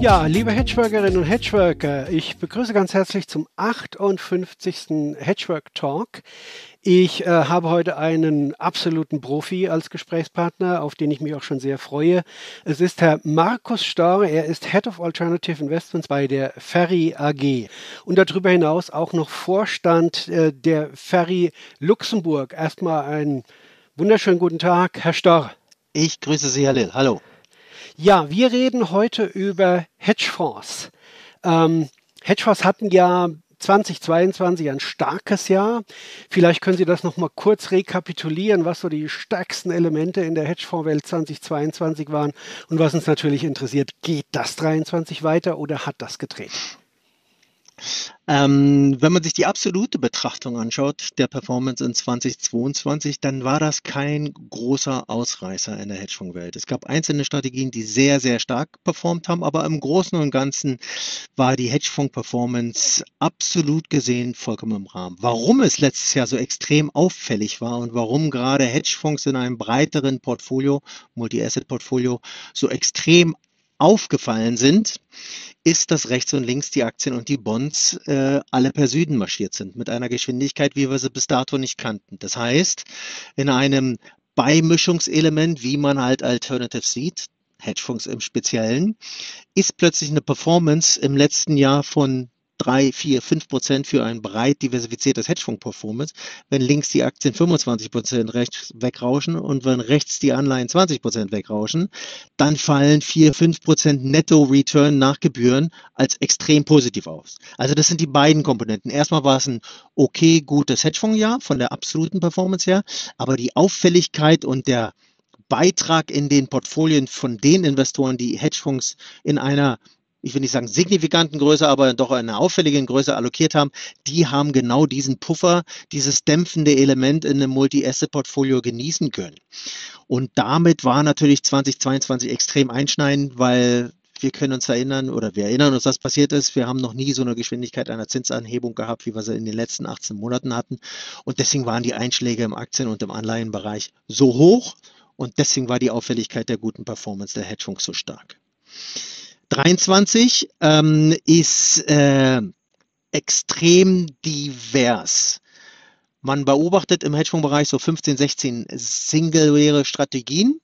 Ja, liebe Hedgeworkerinnen und Hedgeworker, ich begrüße ganz herzlich zum 58. Hedgework Talk. Ich äh, habe heute einen absoluten Profi als Gesprächspartner, auf den ich mich auch schon sehr freue. Es ist Herr Markus Storr. Er ist Head of Alternative Investments bei der Ferry AG und darüber hinaus auch noch Vorstand äh, der Ferry Luxemburg. Erstmal einen wunderschönen guten Tag, Herr Storr. Ich grüße Sie, Herr Lill. Hallo. Ja, wir reden heute über Hedgefonds. Ähm, Hedgefonds hatten ja 2022 ein starkes Jahr. Vielleicht können Sie das noch mal kurz rekapitulieren, was so die stärksten Elemente in der Hedgefondswelt 2022 waren und was uns natürlich interessiert, geht das 23 weiter oder hat das gedreht? Ähm, wenn man sich die absolute Betrachtung anschaut der Performance in 2022, dann war das kein großer Ausreißer in der Hedgefondswelt. Es gab einzelne Strategien, die sehr, sehr stark performt haben, aber im Großen und Ganzen war die Hedgefonds-Performance absolut gesehen vollkommen im Rahmen. Warum es letztes Jahr so extrem auffällig war und warum gerade Hedgefonds in einem breiteren Portfolio, Multi-Asset-Portfolio, so extrem aufgefallen sind, ist, dass rechts und links die Aktien und die Bonds äh, alle per Süden marschiert sind, mit einer Geschwindigkeit, wie wir sie bis dato nicht kannten. Das heißt, in einem Beimischungselement, wie man halt Alternative sieht, Hedgefonds im Speziellen, ist plötzlich eine Performance im letzten Jahr von 3, 4, 5 Prozent für ein breit diversifiziertes Hedgefonds-Performance, wenn links die Aktien 25 Prozent rechts wegrauschen und wenn rechts die Anleihen 20 Prozent wegrauschen, dann fallen 4, 5 Prozent Netto-Return nach Gebühren als extrem positiv aus. Also das sind die beiden Komponenten. Erstmal war es ein okay, gutes Hedgefonds-Jahr von der absoluten Performance her, aber die Auffälligkeit und der Beitrag in den Portfolien von den Investoren, die Hedgefonds in einer ich will nicht sagen signifikanten Größe, aber doch eine auffälligen Größe allokiert haben, die haben genau diesen Puffer, dieses dämpfende Element in einem Multi-Asset-Portfolio genießen können. Und damit war natürlich 2022 extrem einschneidend, weil wir können uns erinnern oder wir erinnern uns, was passiert ist. Wir haben noch nie so eine Geschwindigkeit einer Zinsanhebung gehabt, wie wir sie in den letzten 18 Monaten hatten. Und deswegen waren die Einschläge im Aktien- und im Anleihenbereich so hoch. Und deswegen war die Auffälligkeit der guten Performance der Hedgefonds so stark. 23 ähm, ist äh, extrem divers. Man beobachtet im Hedgefondsbereich so 15, 16 singuläre Strategien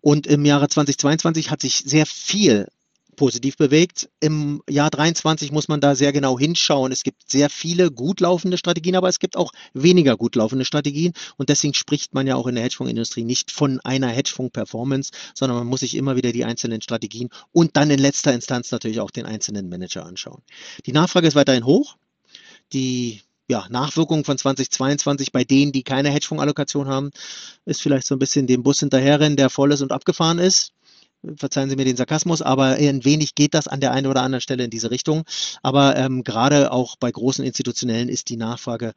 und im Jahre 2022 hat sich sehr viel positiv bewegt. Im Jahr 23 muss man da sehr genau hinschauen. Es gibt sehr viele gut laufende Strategien, aber es gibt auch weniger gut laufende Strategien. Und deswegen spricht man ja auch in der Hedgefondsindustrie nicht von einer Hedgefonds-Performance, sondern man muss sich immer wieder die einzelnen Strategien und dann in letzter Instanz natürlich auch den einzelnen Manager anschauen. Die Nachfrage ist weiterhin hoch. Die ja, Nachwirkung von 2022 bei denen, die keine Hedgefonds-Allokation haben, ist vielleicht so ein bisschen dem Bus hinterherrennen, der voll ist und abgefahren ist verzeihen Sie mir den Sarkasmus, aber ein wenig geht das an der einen oder anderen Stelle in diese Richtung. Aber ähm, gerade auch bei großen Institutionellen ist die Nachfrage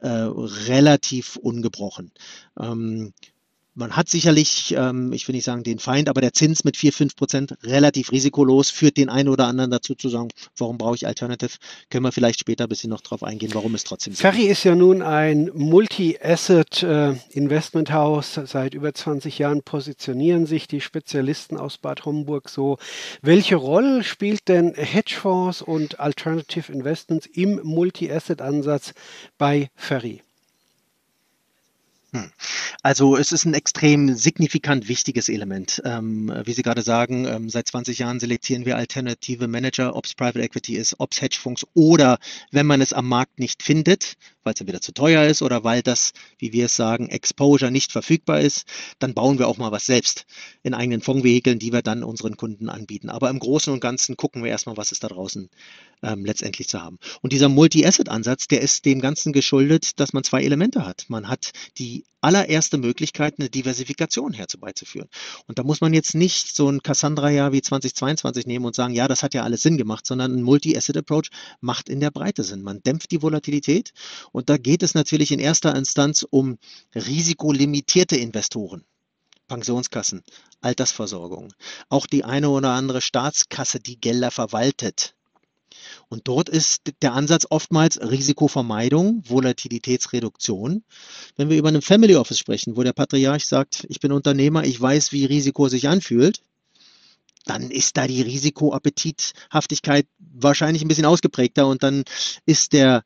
äh, relativ ungebrochen. Ähm, man hat sicherlich, ähm, ich will nicht sagen den Feind, aber der Zins mit 4, 5 Prozent relativ risikolos führt den einen oder anderen dazu zu sagen, warum brauche ich Alternative? Können wir vielleicht später ein bisschen noch drauf eingehen, warum es trotzdem so Ferry ist ja nun ein Multi-Asset-Investment-Haus. Äh, Seit über 20 Jahren positionieren sich die Spezialisten aus Bad Homburg so. Welche Rolle spielt denn Hedgefonds und Alternative Investments im Multi-Asset-Ansatz bei Ferry? Hm. Also es ist ein extrem signifikant wichtiges Element. Ähm, wie Sie gerade sagen, ähm, seit 20 Jahren selektieren wir alternative Manager, ob es Private Equity ist, ob es Hedgefonds oder wenn man es am Markt nicht findet, weil es entweder zu teuer ist oder weil das, wie wir es sagen, Exposure nicht verfügbar ist, dann bauen wir auch mal was selbst in eigenen Fondsvehikeln, die wir dann unseren Kunden anbieten. Aber im Großen und Ganzen gucken wir erstmal, was ist da draußen ähm, letztendlich zu haben. Und dieser Multi-Asset-Ansatz, der ist dem Ganzen geschuldet, dass man zwei Elemente hat. Man hat die allererste Möglichkeit, eine Diversifikation herbeizuführen. Und da muss man jetzt nicht so ein Cassandra-Jahr wie 2022 nehmen und sagen, ja, das hat ja alles Sinn gemacht, sondern ein Multi-Asset-Approach macht in der Breite Sinn. Man dämpft die Volatilität und da geht es natürlich in erster Instanz um risikolimitierte Investoren. Pensionskassen, Altersversorgung, auch die eine oder andere Staatskasse, die Gelder verwaltet. Und dort ist der Ansatz oftmals Risikovermeidung, Volatilitätsreduktion. Wenn wir über einen Family Office sprechen, wo der Patriarch sagt, ich bin Unternehmer, ich weiß, wie Risiko sich anfühlt, dann ist da die Risikoappetithaftigkeit wahrscheinlich ein bisschen ausgeprägter und dann ist der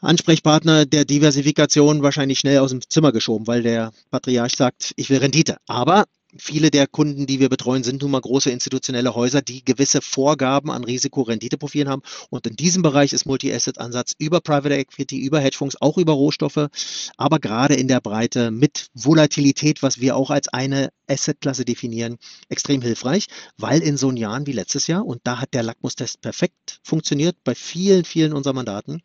Ansprechpartner der Diversifikation wahrscheinlich schnell aus dem Zimmer geschoben, weil der Patriarch sagt, ich will Rendite. Aber viele der Kunden, die wir betreuen, sind nun mal große institutionelle Häuser, die gewisse Vorgaben an Risiko-Rendite-Profilen haben. Und in diesem Bereich ist Multi-Asset-Ansatz über Private Equity, über Hedgefonds, auch über Rohstoffe, aber gerade in der Breite mit Volatilität, was wir auch als eine Asset-Klasse definieren, extrem hilfreich, weil in so Jahren wie letztes Jahr, und da hat der Lackmustest perfekt funktioniert bei vielen, vielen unserer Mandaten,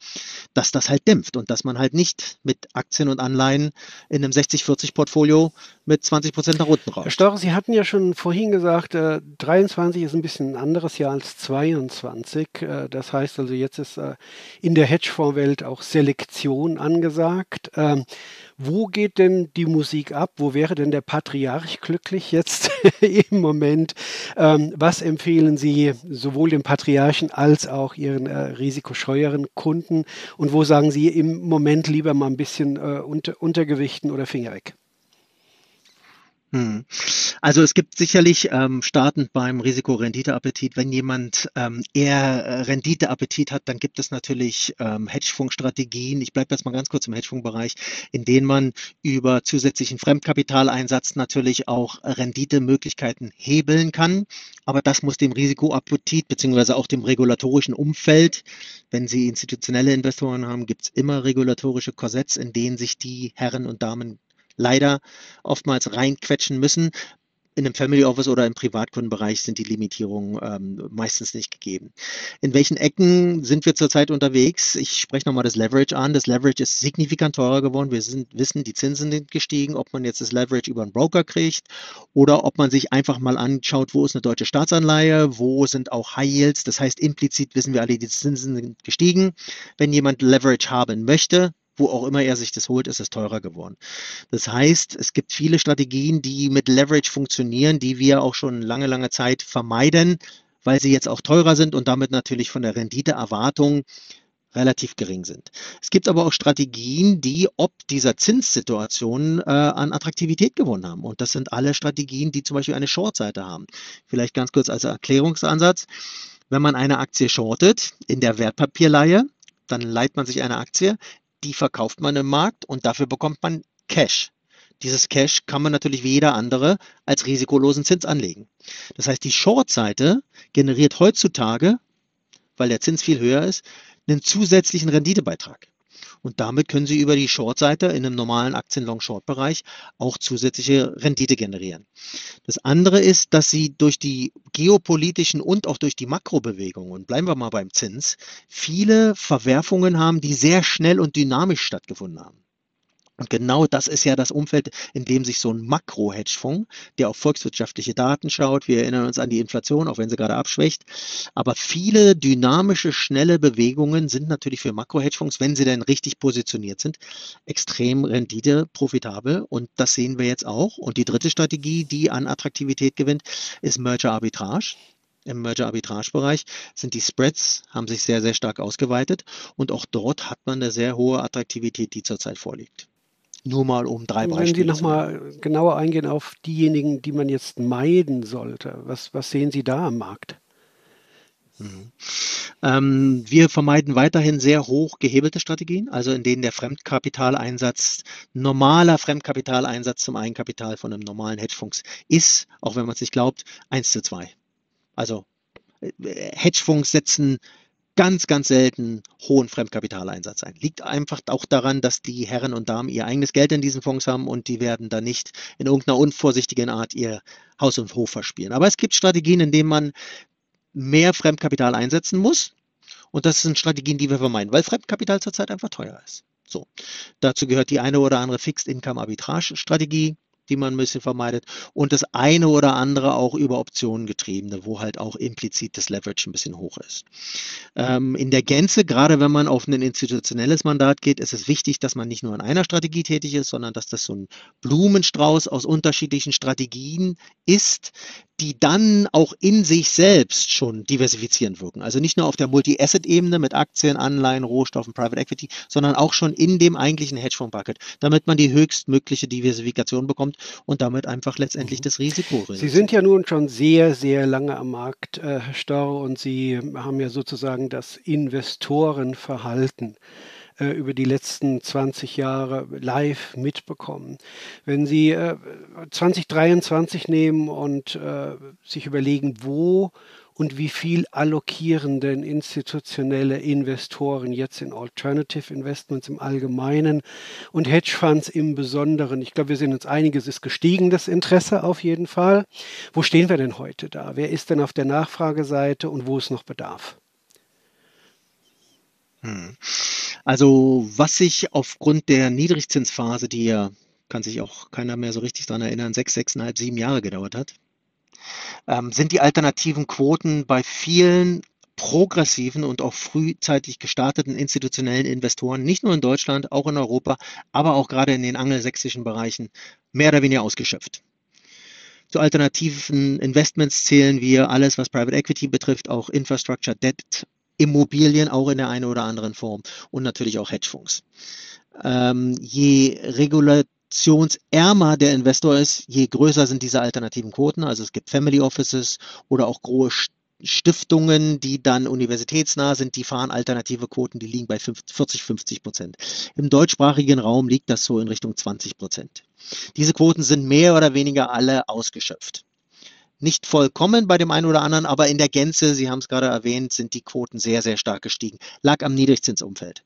dass das halt dämpft und dass man halt nicht mit Aktien und Anleihen in einem 60-40-Portfolio mit 20 Prozent nach unten rauscht. Storr, Sie hatten ja schon vorhin gesagt, äh, 23 ist ein bisschen ein anderes Jahr als 22. Äh, das heißt also, jetzt ist äh, in der Hedgefondswelt auch Selektion angesagt. Ähm, wo geht denn die Musik ab? Wo wäre denn der Patriarch glücklich jetzt im Moment? Ähm, was empfehlen Sie sowohl dem Patriarchen als auch Ihren äh, risikoscheueren Kunden? Und wo sagen Sie im Moment lieber mal ein bisschen äh, unter, Untergewichten oder Finger weg? Hm. Also es gibt sicherlich ähm, startend beim Risiko-Rendite-Appetit, wenn jemand ähm, eher äh, Rendite-Appetit hat, dann gibt es natürlich ähm, Hedgefonds-Strategien. Ich bleibe jetzt mal ganz kurz im Hedgefonds-Bereich, in denen man über zusätzlichen Fremdkapitaleinsatz natürlich auch Renditemöglichkeiten hebeln kann. Aber das muss dem Risikoappetit beziehungsweise auch dem regulatorischen Umfeld, wenn Sie institutionelle Investoren haben, gibt es immer regulatorische Korsetts, in denen sich die Herren und Damen leider oftmals reinquetschen müssen. In einem Family Office oder im Privatkundenbereich sind die Limitierungen ähm, meistens nicht gegeben. In welchen Ecken sind wir zurzeit unterwegs? Ich spreche nochmal das Leverage an. Das Leverage ist signifikant teurer geworden. Wir sind, wissen, die Zinsen sind gestiegen. Ob man jetzt das Leverage über einen Broker kriegt oder ob man sich einfach mal anschaut, wo ist eine deutsche Staatsanleihe, wo sind auch High Yields. Das heißt, implizit wissen wir alle, die Zinsen sind gestiegen. Wenn jemand Leverage haben möchte, wo auch immer er sich das holt, ist es teurer geworden. Das heißt, es gibt viele Strategien, die mit Leverage funktionieren, die wir auch schon lange, lange Zeit vermeiden, weil sie jetzt auch teurer sind und damit natürlich von der Renditeerwartung relativ gering sind. Es gibt aber auch Strategien, die ob dieser Zinssituation äh, an Attraktivität gewonnen haben. Und das sind alle Strategien, die zum Beispiel eine Shortseite haben. Vielleicht ganz kurz als Erklärungsansatz. Wenn man eine Aktie shortet in der Wertpapierleihe, dann leiht man sich eine Aktie, die verkauft man im Markt und dafür bekommt man Cash. Dieses Cash kann man natürlich wie jeder andere als risikolosen Zins anlegen. Das heißt, die Short-Seite generiert heutzutage, weil der Zins viel höher ist, einen zusätzlichen Renditebeitrag. Und damit können Sie über die Short-Seite in einem normalen Aktien-Long-Short-Bereich auch zusätzliche Rendite generieren. Das andere ist, dass Sie durch die geopolitischen und auch durch die Makrobewegungen, und bleiben wir mal beim Zins, viele Verwerfungen haben, die sehr schnell und dynamisch stattgefunden haben. Und genau das ist ja das Umfeld, in dem sich so ein Makro-Hedgefonds, der auf volkswirtschaftliche Daten schaut, wir erinnern uns an die Inflation, auch wenn sie gerade abschwächt, aber viele dynamische, schnelle Bewegungen sind natürlich für Makro-Hedgefonds, wenn sie denn richtig positioniert sind, extrem rendite profitabel und das sehen wir jetzt auch. Und die dritte Strategie, die an Attraktivität gewinnt, ist Merger Arbitrage im Merger-Arbitrage-Bereich sind die Spreads, haben sich sehr, sehr stark ausgeweitet und auch dort hat man eine sehr hohe Attraktivität, die zurzeit vorliegt. Nur mal um drei Beispiele. Wenn Sie nochmal genauer eingehen auf diejenigen, die man jetzt meiden sollte, was, was sehen Sie da am Markt? Mhm. Ähm, wir vermeiden weiterhin sehr hoch gehebelte Strategien, also in denen der Fremdkapitaleinsatz, normaler Fremdkapitaleinsatz zum Eigenkapital von einem normalen Hedgefonds ist, auch wenn man es nicht glaubt, 1 zu 2. Also äh, Hedgefonds setzen ganz, ganz selten hohen Fremdkapitaleinsatz ein. Liegt einfach auch daran, dass die Herren und Damen ihr eigenes Geld in diesen Fonds haben und die werden da nicht in irgendeiner unvorsichtigen Art ihr Haus und Hof verspielen. Aber es gibt Strategien, in denen man mehr Fremdkapital einsetzen muss. Und das sind Strategien, die wir vermeiden, weil Fremdkapital zurzeit einfach teuer ist. So. Dazu gehört die eine oder andere Fixed Income Arbitrage Strategie, die man ein bisschen vermeidet und das eine oder andere auch über Optionen getriebene, wo halt auch implizit das Leverage ein bisschen hoch ist. Ähm, in der Gänze, gerade wenn man auf ein institutionelles Mandat geht, ist es wichtig, dass man nicht nur in einer Strategie tätig ist, sondern dass das so ein Blumenstrauß aus unterschiedlichen Strategien ist, die dann auch in sich selbst schon diversifizierend wirken. Also nicht nur auf der Multi-Asset-Ebene mit Aktien, Anleihen, Rohstoffen, Private Equity, sondern auch schon in dem eigentlichen Hedgefonds-Bucket, damit man die höchstmögliche Diversifikation bekommt und damit einfach letztendlich mhm. das Risiko reduziert. Sie sind ja nun schon sehr, sehr lange am Markt, äh, Herr Storr, und Sie haben ja sozusagen das Investorenverhalten äh, über die letzten 20 Jahre live mitbekommen. Wenn Sie äh, 2023 nehmen und äh, sich überlegen, wo und wie viel allokieren denn institutionelle Investoren jetzt in Alternative Investments im Allgemeinen und Hedgefonds im Besonderen? Ich glaube, wir sind uns einig, es ist gestiegen, das Interesse auf jeden Fall. Wo stehen wir denn heute da? Wer ist denn auf der Nachfrageseite und wo ist noch Bedarf? Hm. Also was sich aufgrund der Niedrigzinsphase, die ja, kann sich auch keiner mehr so richtig daran erinnern, sechs, sechseinhalb, sieben Jahre gedauert hat, ähm, sind die alternativen Quoten bei vielen progressiven und auch frühzeitig gestarteten institutionellen Investoren, nicht nur in Deutschland, auch in Europa, aber auch gerade in den angelsächsischen Bereichen, mehr oder weniger ausgeschöpft. Zu alternativen Investments zählen wir alles, was Private Equity betrifft, auch Infrastructure, Debt, Immobilien auch in der einen oder anderen Form und natürlich auch Hedgefonds. Ähm, je regulationsärmer der Investor ist, je größer sind diese alternativen Quoten. Also es gibt Family Offices oder auch große Stiftungen, die dann universitätsnah sind, die fahren alternative Quoten, die liegen bei 40, 50 Prozent. Im deutschsprachigen Raum liegt das so in Richtung 20 Prozent. Diese Quoten sind mehr oder weniger alle ausgeschöpft. Nicht vollkommen bei dem einen oder anderen, aber in der Gänze, Sie haben es gerade erwähnt, sind die Quoten sehr, sehr stark gestiegen. Lag am Niedrigzinsumfeld.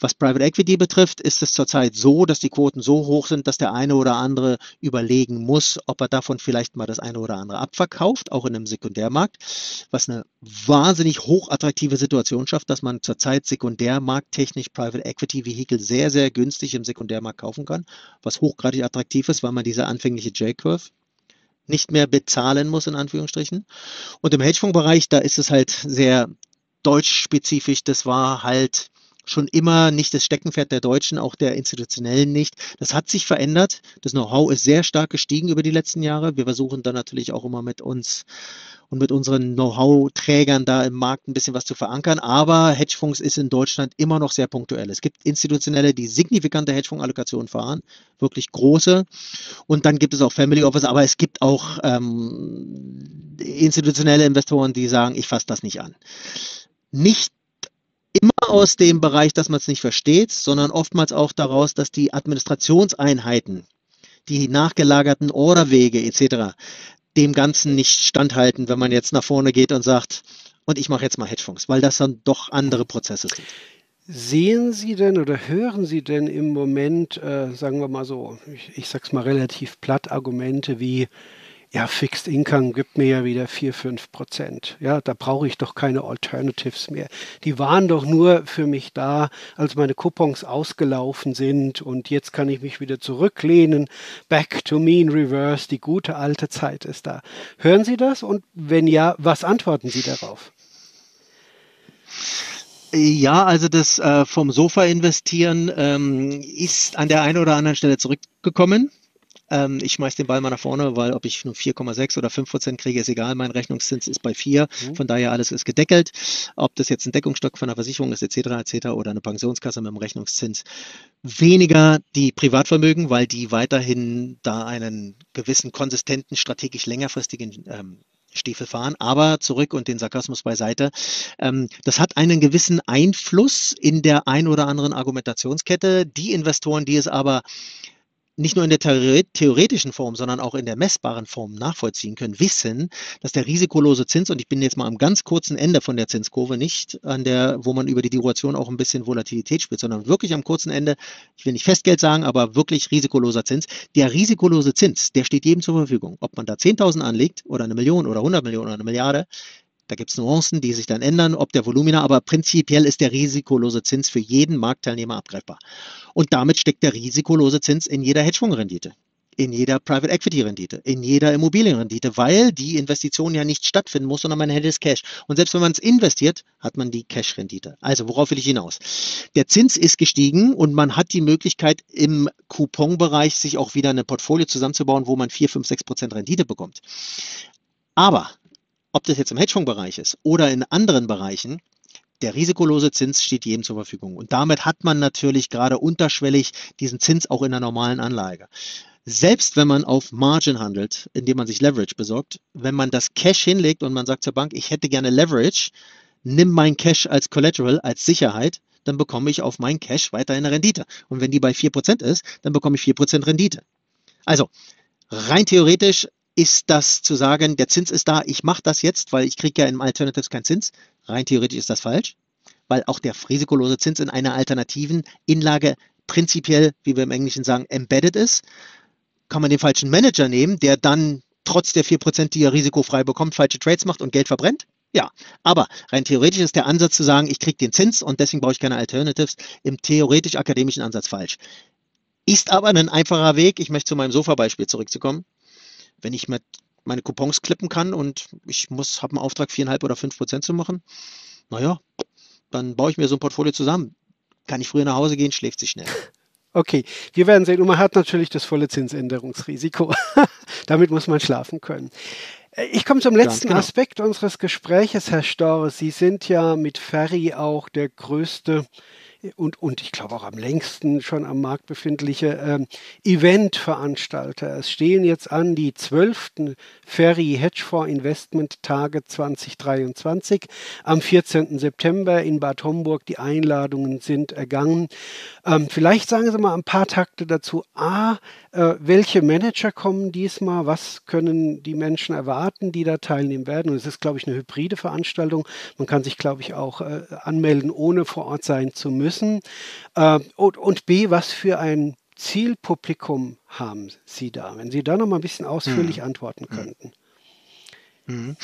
Was Private Equity betrifft, ist es zurzeit so, dass die Quoten so hoch sind, dass der eine oder andere überlegen muss, ob er davon vielleicht mal das eine oder andere abverkauft, auch in einem Sekundärmarkt, was eine wahnsinnig hochattraktive Situation schafft, dass man zurzeit sekundärmarkttechnisch Private Equity Vehicle sehr, sehr günstig im Sekundärmarkt kaufen kann, was hochgradig attraktiv ist, weil man diese anfängliche J-Curve nicht mehr bezahlen muss, in Anführungsstrichen. Und im Hedgefondsbereich, da ist es halt sehr deutschspezifisch. Das war halt schon immer nicht das Steckenpferd der Deutschen, auch der Institutionellen nicht. Das hat sich verändert. Das Know-how ist sehr stark gestiegen über die letzten Jahre. Wir versuchen dann natürlich auch immer mit uns und mit unseren Know-how-Trägern da im Markt ein bisschen was zu verankern. Aber Hedgefonds ist in Deutschland immer noch sehr punktuell. Es gibt institutionelle, die signifikante Hedgefonds-Allokationen fahren, wirklich große. Und dann gibt es auch Family Office, aber es gibt auch ähm, institutionelle Investoren, die sagen, ich fasse das nicht an. Nicht immer aus dem Bereich, dass man es nicht versteht, sondern oftmals auch daraus, dass die Administrationseinheiten, die nachgelagerten Orderwege etc dem Ganzen nicht standhalten, wenn man jetzt nach vorne geht und sagt, und ich mache jetzt mal Hedgefonds, weil das dann doch andere Prozesse sind. Sehen Sie denn oder hören Sie denn im Moment, äh, sagen wir mal so, ich, ich sag's mal relativ platt, Argumente wie, ja, Fixed Income gibt mir ja wieder 4, 5 Prozent. Ja, da brauche ich doch keine Alternatives mehr. Die waren doch nur für mich da, als meine Coupons ausgelaufen sind und jetzt kann ich mich wieder zurücklehnen. Back to mean reverse, die gute alte Zeit ist da. Hören Sie das? Und wenn ja, was antworten Sie darauf? Ja, also das äh, vom Sofa investieren ähm, ist an der einen oder anderen Stelle zurückgekommen. Ähm, ich schmeiße den Ball mal nach vorne, weil ob ich nur 4,6 oder 5 Prozent kriege, ist egal. Mein Rechnungszins ist bei 4. Mhm. Von daher alles ist gedeckelt. Ob das jetzt ein Deckungsstock von einer Versicherung ist, etc., etc., oder eine Pensionskasse mit einem Rechnungszins. Weniger die Privatvermögen, weil die weiterhin da einen gewissen konsistenten, strategisch längerfristigen ähm, Stiefel fahren. Aber zurück und den Sarkasmus beiseite. Ähm, das hat einen gewissen Einfluss in der ein oder anderen Argumentationskette. Die Investoren, die es aber nicht nur in der theoretischen Form, sondern auch in der messbaren Form nachvollziehen können, wissen, dass der risikolose Zins, und ich bin jetzt mal am ganz kurzen Ende von der Zinskurve, nicht an der, wo man über die Duration auch ein bisschen Volatilität spielt, sondern wirklich am kurzen Ende, ich will nicht Festgeld sagen, aber wirklich risikoloser Zins. Der risikolose Zins, der steht jedem zur Verfügung. Ob man da 10.000 anlegt oder eine Million oder 100 Millionen oder eine Milliarde, da gibt es Nuancen, die sich dann ändern, ob der Volumina, aber prinzipiell ist der risikolose Zins für jeden Marktteilnehmer abgreifbar. Und damit steckt der risikolose Zins in jeder Hedgefondsrendite. in jeder Private Equity Rendite, in jeder Immobilienrendite, weil die Investition ja nicht stattfinden muss, sondern man hält es Cash. Und selbst wenn man es investiert, hat man die Cash-Rendite. Also worauf will ich hinaus? Der Zins ist gestiegen und man hat die Möglichkeit im Coupon-Bereich sich auch wieder eine Portfolio zusammenzubauen, wo man 4, 5, 6 Prozent Rendite bekommt. Aber ob das jetzt im Hedgefonds-Bereich ist oder in anderen Bereichen, der risikolose Zins steht jedem zur Verfügung. Und damit hat man natürlich gerade unterschwellig diesen Zins auch in der normalen Anlage. Selbst wenn man auf Margin handelt, indem man sich Leverage besorgt, wenn man das Cash hinlegt und man sagt zur Bank, ich hätte gerne Leverage, nimm mein Cash als Collateral, als Sicherheit, dann bekomme ich auf mein Cash weiterhin eine Rendite. Und wenn die bei 4% ist, dann bekomme ich 4% Rendite. Also rein theoretisch ist das zu sagen, der Zins ist da, ich mache das jetzt, weil ich kriege ja im Alternatives keinen Zins. Rein theoretisch ist das falsch, weil auch der risikolose Zins in einer alternativen Inlage prinzipiell, wie wir im Englischen sagen, embedded ist. Kann man den falschen Manager nehmen, der dann trotz der 4%, die er risikofrei bekommt, falsche Trades macht und Geld verbrennt? Ja, aber rein theoretisch ist der Ansatz zu sagen, ich kriege den Zins und deswegen brauche ich keine Alternatives, im theoretisch-akademischen Ansatz falsch. Ist aber ein einfacher Weg, ich möchte zu meinem Sofa-Beispiel zurückzukommen, wenn ich mit meine Coupons klippen kann und ich muss, habe einen Auftrag, viereinhalb oder fünf Prozent zu machen, naja, dann baue ich mir so ein Portfolio zusammen. Kann ich früher nach Hause gehen, schläft sich schnell. Okay, wir werden sehen. Und man hat natürlich das volle Zinsänderungsrisiko. Damit muss man schlafen können. Äh, ich komme zum letzten genau. Aspekt unseres Gespräches, Herr Storr. Sie sind ja mit Ferry auch der größte und, und ich glaube auch am längsten schon am Markt befindliche ähm, Eventveranstalter. Es stehen jetzt an die zwölften Ferry Hedgefonds Investment Tage 2023 am 14. September in Bad Homburg. Die Einladungen sind ergangen. Ähm, vielleicht sagen Sie mal ein paar Takte dazu. A, äh, welche Manager kommen diesmal? Was können die Menschen erwarten, die da teilnehmen werden? Und es ist, glaube ich, eine hybride Veranstaltung. Man kann sich, glaube ich, auch äh, anmelden, ohne vor Ort sein zu müssen. Äh, und, und B, was für ein Zielpublikum haben Sie da? Wenn Sie da noch mal ein bisschen ausführlich hm. antworten hm. könnten. Mhm.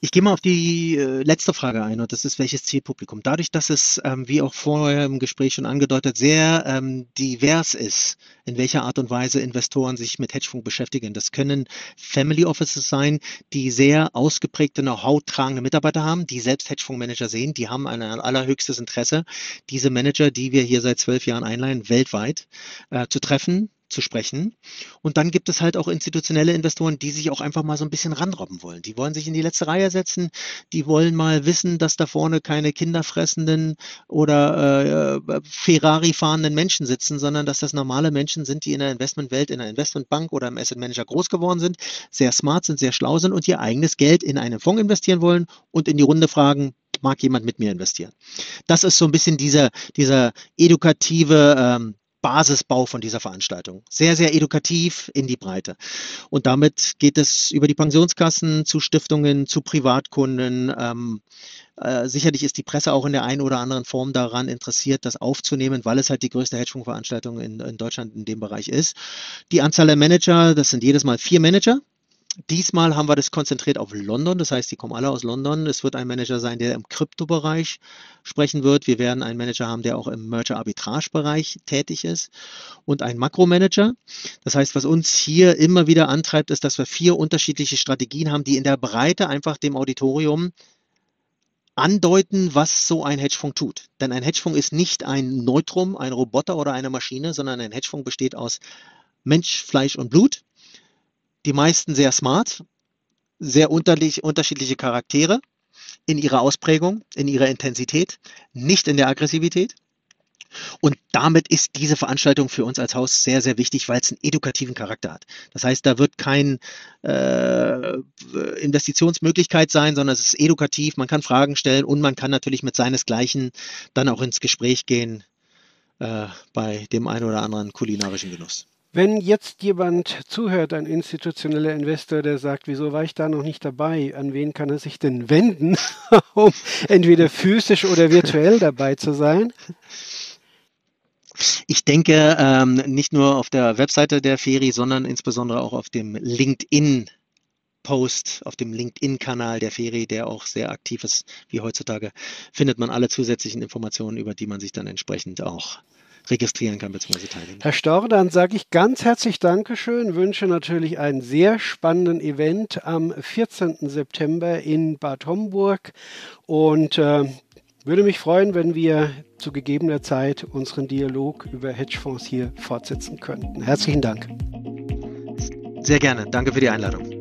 Ich gehe mal auf die äh, letzte Frage ein und das ist, welches Zielpublikum? Dadurch, dass es, ähm, wie auch vorher im Gespräch schon angedeutet, sehr ähm, divers ist, in welcher Art und Weise Investoren sich mit Hedgefonds beschäftigen. Das können Family Offices sein, die sehr ausgeprägte Know-how tragende Mitarbeiter haben, die selbst Hedgefondsmanager sehen, die haben ein allerhöchstes Interesse, diese Manager, die wir hier seit zwölf Jahren einleihen, weltweit äh, zu treffen, zu sprechen. Und dann gibt es halt auch institutionelle Investoren, die sich auch einfach mal so ein bisschen ranrobben wollen. Die wollen sich in die letzte Reihe setzen, die wollen mal wissen, dass da vorne keine kinderfressenden oder äh, Ferrari fahrenden Menschen sitzen, sondern dass das normale Menschen sind, die in der Investmentwelt, in der Investmentbank oder im Asset Manager groß geworden sind, sehr smart sind, sehr schlau sind und ihr eigenes Geld in einen Fonds investieren wollen und in die Runde fragen, mag jemand mit mir investieren? Das ist so ein bisschen dieser, dieser edukative ähm, Basisbau von dieser Veranstaltung. Sehr, sehr edukativ in die Breite. Und damit geht es über die Pensionskassen zu Stiftungen, zu Privatkunden. Ähm, äh, sicherlich ist die Presse auch in der einen oder anderen Form daran interessiert, das aufzunehmen, weil es halt die größte Hedgefondsveranstaltung in, in Deutschland in dem Bereich ist. Die Anzahl der Manager, das sind jedes Mal vier Manager, Diesmal haben wir das konzentriert auf London, das heißt, die kommen alle aus London. Es wird ein Manager sein, der im Kryptobereich sprechen wird. Wir werden einen Manager haben, der auch im Merger-Arbitrage-Bereich tätig ist und einen Makromanager. Das heißt, was uns hier immer wieder antreibt, ist, dass wir vier unterschiedliche Strategien haben, die in der Breite einfach dem Auditorium andeuten, was so ein Hedgefonds tut. Denn ein Hedgefonds ist nicht ein Neutrum, ein Roboter oder eine Maschine, sondern ein Hedgefonds besteht aus Mensch, Fleisch und Blut die meisten sehr smart, sehr unterschiedliche Charaktere in ihrer Ausprägung, in ihrer Intensität, nicht in der Aggressivität. Und damit ist diese Veranstaltung für uns als Haus sehr, sehr wichtig, weil es einen edukativen Charakter hat. Das heißt, da wird kein äh, Investitionsmöglichkeit sein, sondern es ist edukativ, man kann Fragen stellen und man kann natürlich mit seinesgleichen dann auch ins Gespräch gehen äh, bei dem einen oder anderen kulinarischen Genuss. Wenn jetzt jemand zuhört, ein institutioneller Investor, der sagt, wieso war ich da noch nicht dabei, an wen kann er sich denn wenden, um entweder physisch oder virtuell dabei zu sein? Ich denke, ähm, nicht nur auf der Webseite der Feri, sondern insbesondere auch auf dem LinkedIn Post auf dem LinkedIn-Kanal der Feri, der auch sehr aktiv ist wie heutzutage, findet man alle zusätzlichen Informationen, über die man sich dann entsprechend auch registrieren kann bzw. teilnehmen. Herr Storr, dann sage ich ganz herzlich Dankeschön, wünsche natürlich einen sehr spannenden Event am 14. September in Bad Homburg und äh, würde mich freuen, wenn wir zu gegebener Zeit unseren Dialog über Hedgefonds hier fortsetzen könnten. Herzlichen Dank. Sehr gerne. Danke für die Einladung.